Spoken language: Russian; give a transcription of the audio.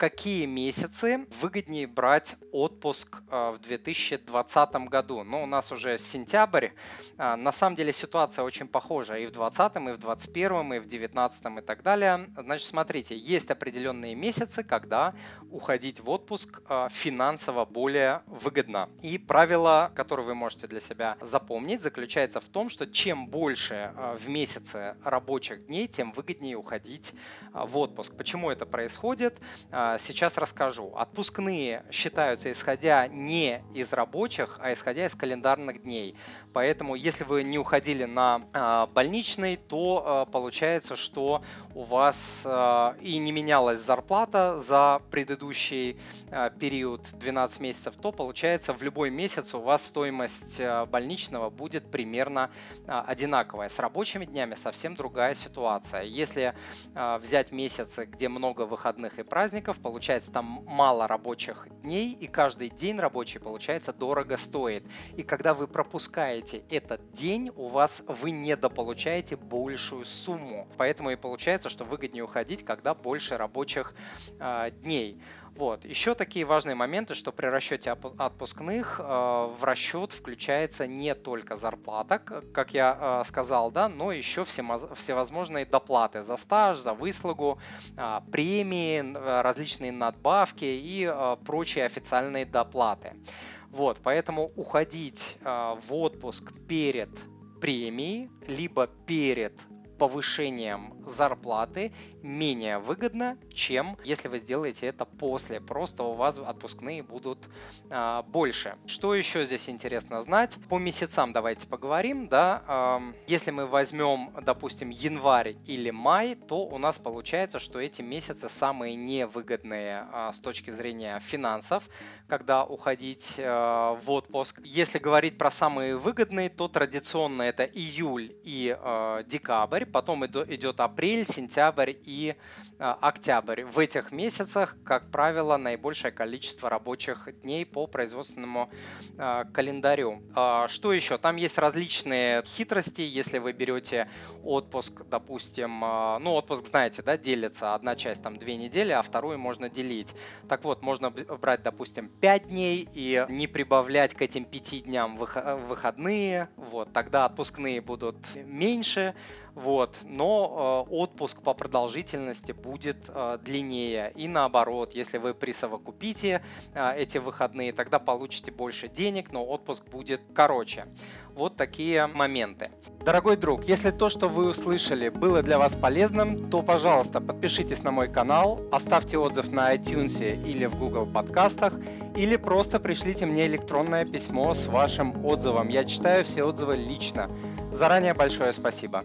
какие месяцы выгоднее брать отпуск в 2020 году? Ну, у нас уже сентябрь. На самом деле ситуация очень похожа и в 2020, и в 2021, и в 2019 и так далее. Значит, смотрите, есть определенные месяцы, когда уходить в отпуск финансово более выгодно. И правило, которое вы можете для себя запомнить, заключается в том, что чем больше в месяце рабочих дней, тем выгоднее уходить в отпуск. Почему это происходит? Сейчас расскажу. Отпускные считаются исходя не из рабочих, а исходя из календарных дней. Поэтому, если вы не уходили на больничный, то получается, что у вас и не менялась зарплата за предыдущий период 12 месяцев, то получается в любой месяц у вас стоимость больничного будет примерно одинаковая. С рабочими днями совсем другая ситуация. Если взять месяцы, где много выходных и праздников, получается там мало рабочих дней, и каждый день рабочий, получается, дорого стоит. И когда вы пропускаете этот день, у вас вы недополучаете большую сумму. Поэтому и получается, что выгоднее уходить, когда больше рабочих э, дней. Вот. Еще такие важные моменты, что при расчете отпускных э, в расчет включается не только зарплата, как я э, сказал, да, но еще всевозможные доплаты за стаж, за выслугу, э, премии, различные надбавки и э, прочие официальные доплаты. Вот, поэтому уходить э, в отпуск перед премией, либо перед повышением зарплаты менее выгодно, чем если вы сделаете это после. Просто у вас отпускные будут а, больше. Что еще здесь интересно знать? По месяцам давайте поговорим. Да? А, если мы возьмем, допустим, январь или май, то у нас получается, что эти месяцы самые невыгодные а, с точки зрения финансов, когда уходить а, в отпуск. Если говорить про самые выгодные, то традиционно это июль и а, декабрь потом идет апрель, сентябрь и а, октябрь. В этих месяцах, как правило, наибольшее количество рабочих дней по производственному а, календарю. А, что еще? Там есть различные хитрости, если вы берете отпуск, допустим, ну отпуск, знаете, да, делится, одна часть там две недели, а вторую можно делить. Так вот, можно брать, допустим, 5 дней и не прибавлять к этим 5 дням выходные, вот, тогда отпускные будут меньше, вот, но э, отпуск по продолжительности будет э, длиннее. И наоборот, если вы присовокупите э, эти выходные, тогда получите больше денег, но отпуск будет короче. Вот такие моменты. Дорогой друг, если то, что вы услышали, было для вас полезным, то, пожалуйста, подпишитесь на мой канал, оставьте отзыв на iTunes или в Google подкастах, или просто пришлите мне электронное письмо с вашим отзывом. Я читаю все отзывы лично. Заранее большое спасибо.